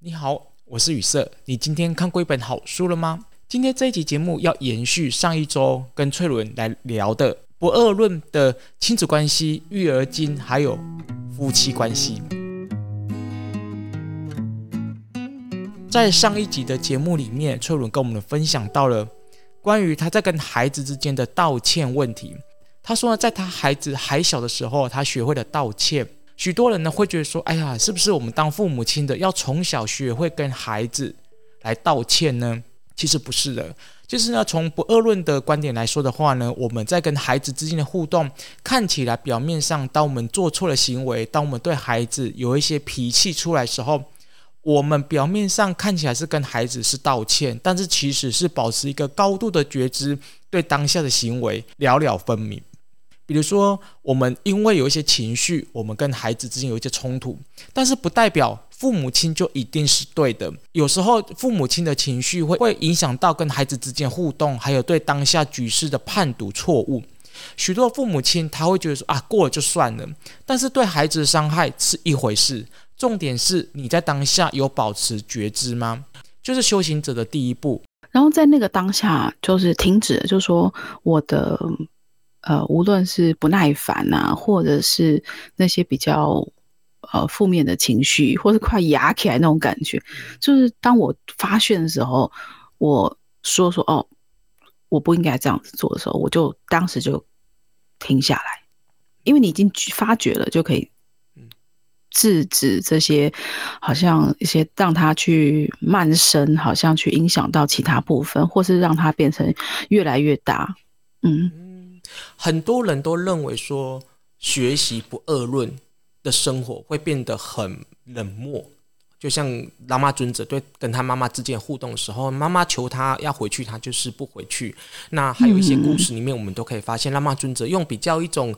你好，我是雨色。你今天看过一本好书了吗？今天这一集节目要延续上一周跟翠伦来聊的不二论的亲子关系、育儿经，还有夫妻关系。在上一集的节目里面，翠伦跟我们分享到了关于他在跟孩子之间的道歉问题。他说呢，在他孩子还小的时候，他学会了道歉。许多人呢会觉得说：“哎呀，是不是我们当父母亲的要从小学会跟孩子来道歉呢？”其实不是的，就是呢，从不二论的观点来说的话呢，我们在跟孩子之间的互动，看起来表面上，当我们做错了行为，当我们对孩子有一些脾气出来的时候，我们表面上看起来是跟孩子是道歉，但是其实是保持一个高度的觉知，对当下的行为了了分明。比如说，我们因为有一些情绪，我们跟孩子之间有一些冲突，但是不代表父母亲就一定是对的。有时候，父母亲的情绪会会影响到跟孩子之间互动，还有对当下局势的判读错误。许多父母亲他会觉得说啊，过了就算了，但是对孩子的伤害是一回事。重点是你在当下有保持觉知吗？就是修行者的第一步。然后在那个当下，就是停止，就是说我的。呃，无论是不耐烦啊，或者是那些比较呃负面的情绪，或是快压起来那种感觉，就是当我发现的时候，我说说哦，我不应该这样子做的时候，我就当时就停下来，因为你已经发觉了，就可以制止这些好像一些让它去蔓生，好像去影响到其他部分，或是让它变成越来越大，嗯。很多人都认为说，学习不二论的生活会变得很冷漠，就像拉玛尊者对跟他妈妈之间互动的时候，妈妈求他要回去，他就是不回去。那还有一些故事里面，我们都可以发现，拉玛尊者用比较一种。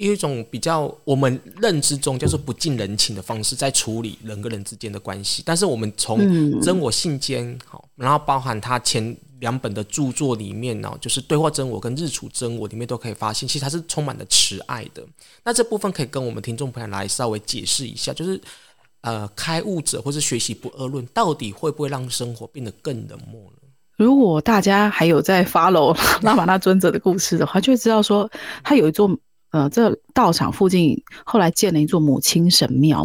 一种比较我们认知中叫做不近人情的方式，在处理人跟人之间的关系。但是我们从《真我信间》好，然后包含他前两本的著作里面呢，就是《对话真我》跟《日出真我》里面都可以发现，其实它是充满了慈爱的。那这部分可以跟我们听众朋友来稍微解释一下，就是呃，开悟者或是学习不二论，到底会不会让生活变得更冷漠呢？如果大家还有在 follow 拉玛那尊者的故事的话，就会知道说他有一座。呃，这道场附近后来建了一座母亲神庙。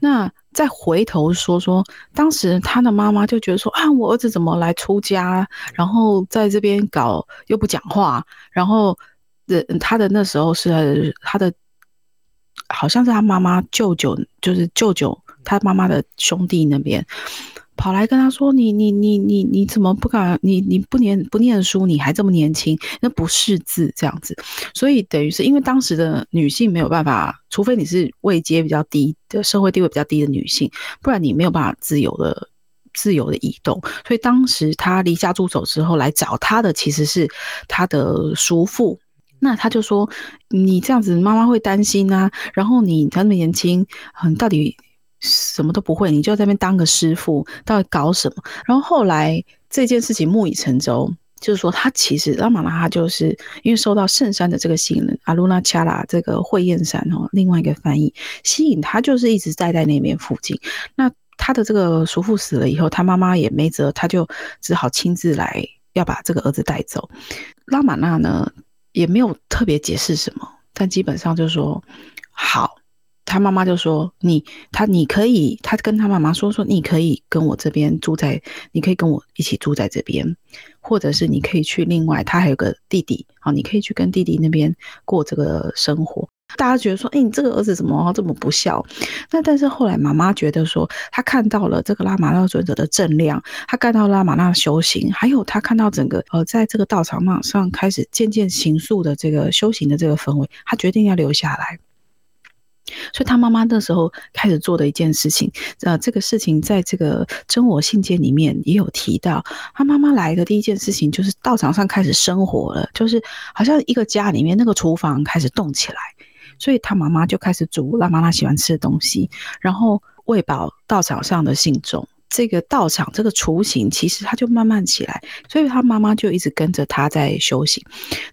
那再回头说说，当时他的妈妈就觉得说啊，我儿子怎么来出家，然后在这边搞又不讲话，然后的他的那时候是他的，好像是他妈妈舅舅，就是舅舅他妈妈的兄弟那边。跑来跟他说：“你你你你你怎么不敢？你你不念不念书，你还这么年轻，那不识字这样子。所以等于是因为当时的女性没有办法，除非你是位阶比较低的社会地位比较低的女性，不然你没有办法自由的自由的移动。所以当时他离家出走之后来找他的其实是他的叔父。那他就说：你这样子妈妈会担心啊。然后你才那么年轻，嗯，到底？”什么都不会，你就在那边当个师傅，到底搞什么？然后后来这件事情木已成舟，就是说他其实拉玛那他就是因为受到圣山的这个吸引，阿鲁那恰拉这个慧焰山哦，另外一个翻译吸引他，就是一直待在那边附近。那他的这个叔父死了以后，他妈妈也没辙，他就只好亲自来要把这个儿子带走。拉玛那呢也没有特别解释什么，但基本上就是说好。他妈妈就说：“你，他，你可以，他跟他妈妈说说，你可以跟我这边住在，你可以跟我一起住在这边，或者是你可以去另外，他还有个弟弟，好，你可以去跟弟弟那边过这个生活。大家觉得说，哎，你这个儿子怎么这么不孝？那但是后来妈妈觉得说，他看到了这个拉玛那尊者的正量，他看到拉玛那修行，还有他看到整个呃，在这个道场上开始渐渐形塑的这个修行的这个氛围，他决定要留下来。”所以他妈妈那时候开始做的一件事情，呃，这个事情在这个真我信件里面也有提到。他妈妈来的第一件事情就是道场上开始生活了，就是好像一个家里面那个厨房开始动起来，所以他妈妈就开始煮拉妈妈喜欢吃的东西，然后喂饱道场上的信众。这个道场这个雏形，其实他就慢慢起来，所以他妈妈就一直跟着他在修行。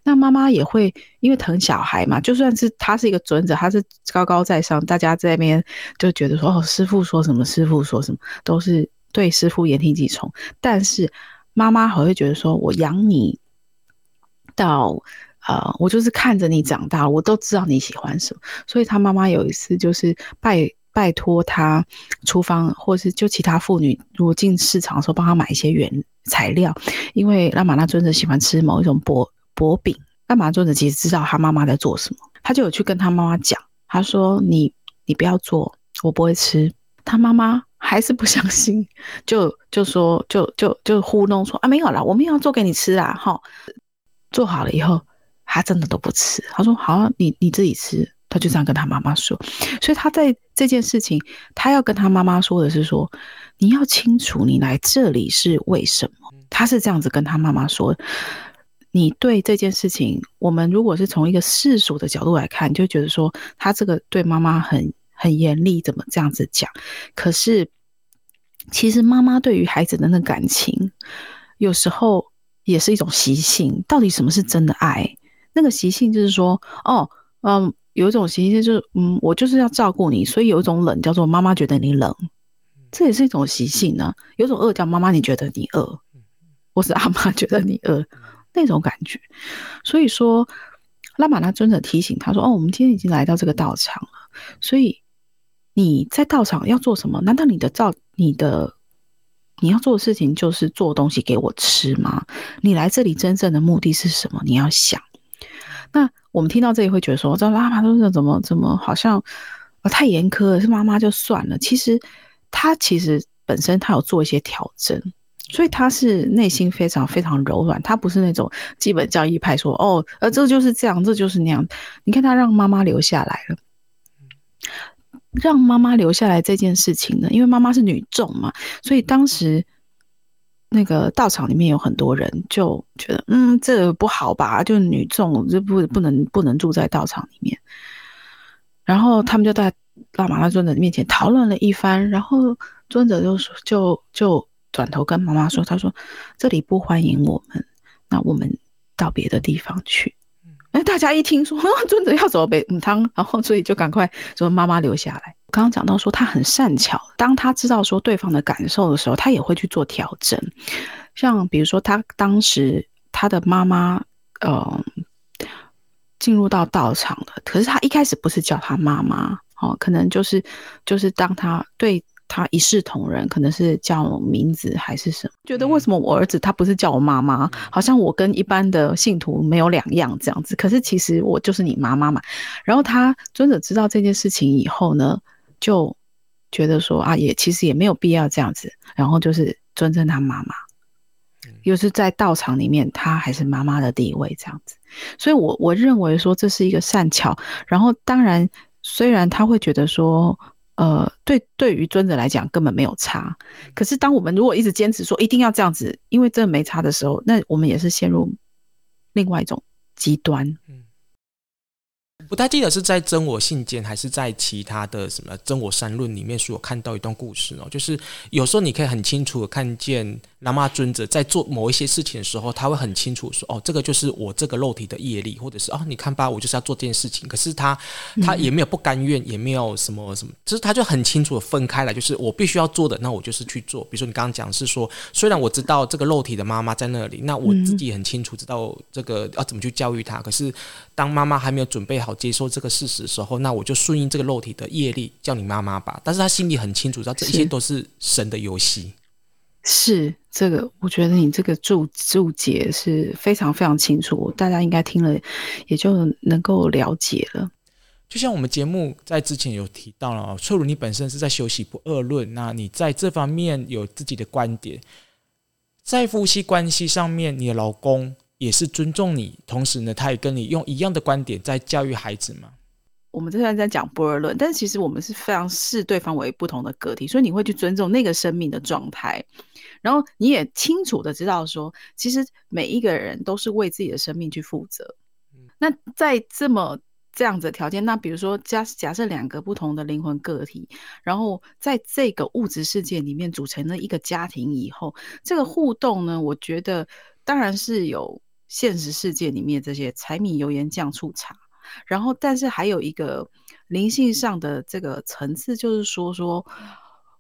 那妈妈也会因为疼小孩嘛，就算是他是一个尊者，他是高高在上，大家在那边就觉得说哦，师父说什么，师父说什么，都是对师父言听计从。但是妈妈还会觉得说，我养你到呃，我就是看着你长大，我都知道你喜欢什么。所以他妈妈有一次就是拜。拜托他厨房，或是就其他妇女，如果进市场的时候帮他买一些原材料，因为拉玛那尊者喜欢吃某一种薄薄饼。拉玛那尊者其实知道他妈妈在做什么，他就有去跟他妈妈讲，他说：“你你不要做，我不会吃。”他妈妈还是不相信，就就说就就就糊弄说：“啊，没有啦，我没有做给你吃啊。”哈，做好了以后，他真的都不吃。他说：“好，你你自己吃。”他就这样跟他妈妈说，所以他在这件事情，他要跟他妈妈说的是说，你要清楚你来这里是为什么。他是这样子跟他妈妈说，你对这件事情，我们如果是从一个世俗的角度来看，就觉得说他这个对妈妈很很严厉，怎么这样子讲？可是其实妈妈对于孩子的那感情，有时候也是一种习性。到底什么是真的爱？那个习性就是说，哦，嗯。有一种习性就是，嗯，我就是要照顾你，所以有一种冷叫做妈妈觉得你冷，这也是一种习性呢。有一种饿叫妈妈你觉得你饿，或是阿妈觉得你饿，那种感觉。所以说，拉玛拉尊者提醒他说：“哦，我们今天已经来到这个道场了，所以你在道场要做什么？难道你的照你的你要做的事情就是做东西给我吃吗？你来这里真正的目的是什么？你要想。”我们听到这里会觉得说，这拉玛那尊者怎么怎么好像太严苛了，是妈妈就算了。其实他其实本身他有做一些调整，所以他是内心非常非常柔软，他不是那种基本教义派说哦，呃，这就是这样，这就是那样。你看他让妈妈留下来了，让妈妈留下来这件事情呢，因为妈妈是女众嘛，所以当时。那个道场里面有很多人，就觉得嗯，这个不好吧？就女众就不不能不能住在道场里面。然后他们就在拉玛拉尊者面前讨论了一番，然后尊者就说就就转头跟妈妈说：“他说这里不欢迎我们，那我们到别的地方去。”哎，大家一听说 尊者要走北母汤，然后所以就赶快说妈妈留下来。刚刚讲到说他很善巧，当他知道说对方的感受的时候，他也会去做调整。像比如说他当时他的妈妈，呃，进入到道场了，可是他一开始不是叫他妈妈，哦，可能就是就是当他对。他一视同仁，可能是叫名字还是什么？觉得为什么我儿子他不是叫我妈妈，好像我跟一般的信徒没有两样这样子。可是其实我就是你妈妈嘛。然后他尊者知道这件事情以后呢，就觉得说啊，也其实也没有必要这样子。然后就是尊称他妈妈，又是在道场里面，他还是妈妈的地位这样子。所以我我认为说这是一个善巧。然后当然，虽然他会觉得说。呃，对，对于尊者来讲根本没有差。可是当我们如果一直坚持说一定要这样子，因为这没差的时候，那我们也是陷入另外一种极端。不太记得是在《真我信件》还是在其他的什么《真我三论》里面所有看到一段故事哦，就是有时候你可以很清楚的看见那尊者在做某一些事情的时候，他会很清楚说：“哦，这个就是我这个肉体的业力，或者是哦，你看吧，我就是要做这件事情。”可是他他也没有不甘愿，也没有什么什么，就是他就很清楚的分开来，就是我必须要做的，那我就是去做。比如说你刚刚讲是说，虽然我知道这个肉体的妈妈在那里，那我自己很清楚知道这个要怎么去教育他，可是当妈妈还没有准备好。接受这个事实的时候，那我就顺应这个肉体的业力，叫你妈妈吧。但是他心里很清楚，知道这一切都是神的游戏。是这个，我觉得你这个注注解是非常非常清楚，大家应该听了也就能够了解了。就像我们节目在之前有提到了，翠如你本身是在修习不二论，那你在这方面有自己的观点，在夫妻关系上面，你的老公。也是尊重你，同时呢，他也跟你用一样的观点在教育孩子嘛。我们这段在讲波尔论，但是其实我们是非常视对方为不同的个体，所以你会去尊重那个生命的状态，然后你也清楚的知道说，其实每一个人都是为自己的生命去负责。那在这么这样子的条件。那比如说假假设两个不同的灵魂个体，然后在这个物质世界里面组成了一个家庭以后，这个互动呢，我觉得当然是有现实世界里面这些柴米油盐酱醋茶，然后但是还有一个灵性上的这个层次，就是说说，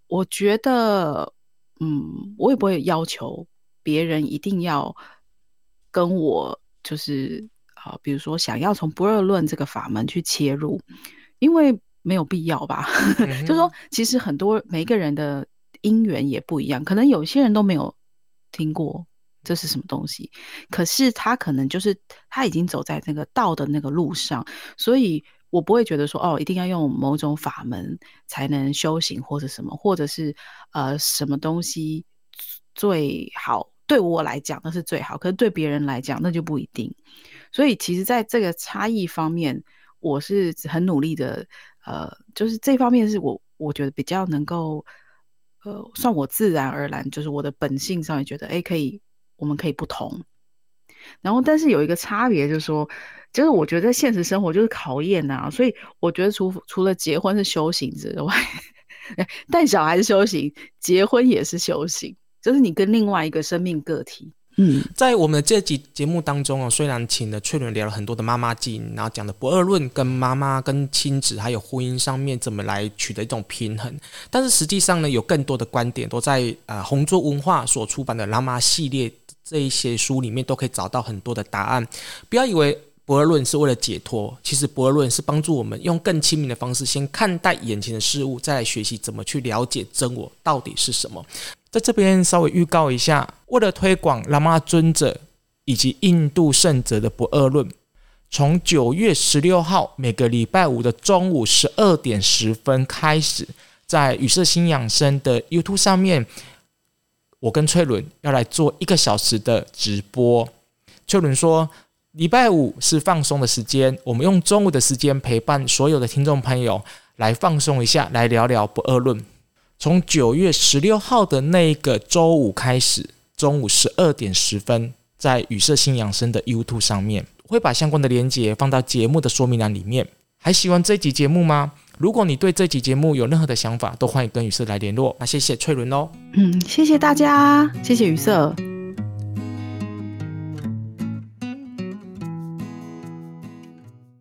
我觉得，嗯，我也不会要求别人一定要跟我就是。啊，比如说想要从不二论这个法门去切入，因为没有必要吧？就是说，其实很多每一个人的因缘也不一样，可能有些人都没有听过这是什么东西，可是他可能就是他已经走在那个道的那个路上，所以我不会觉得说哦，一定要用某种法门才能修行或者什么，或者是呃什么东西最好。对我来讲那是最好，可是对别人来讲那就不一定。所以其实在这个差异方面，我是很努力的。呃，就是这方面是我我觉得比较能够，呃，算我自然而然，就是我的本性上也觉得，哎，可以，我们可以不同。然后，但是有一个差别，就是说，就是我觉得在现实生活就是考验啊。所以我觉得除除了结婚是修行之外，带小孩是修行，结婚也是修行。就是你跟另外一个生命个体，嗯，在我们的这集节目当中哦，虽然请了翠伦聊了很多的妈妈经，然后讲的不二论跟妈妈跟亲子还有婚姻上面怎么来取得一种平衡，但是实际上呢，有更多的观点都在呃红桌文化所出版的拉玛系列这一些书里面都可以找到很多的答案。不要以为不二论是为了解脱，其实不二论是帮助我们用更亲民的方式先看待眼前的事物，再来学习怎么去了解真我到底是什么。在这边稍微预告一下，为了推广喇嘛尊者以及印度圣者的不二论，从九月十六号每个礼拜五的中午十二点十分开始，在宇色心养生的 YouTube 上面，我跟粹伦要来做一个小时的直播。粹伦说，礼拜五是放松的时间，我们用中午的时间陪伴所有的听众朋友来放松一下，来聊聊不二论。从九月十六号的那个周五开始，中午十二点十分，在宇色心养生的 YouTube 上面，会把相关的连接放到节目的说明栏里面。还喜欢这集节目吗？如果你对这集节目有任何的想法，都欢迎跟雨瑟来联络。那谢谢翠伦哦。嗯，谢谢大家，谢谢雨瑟。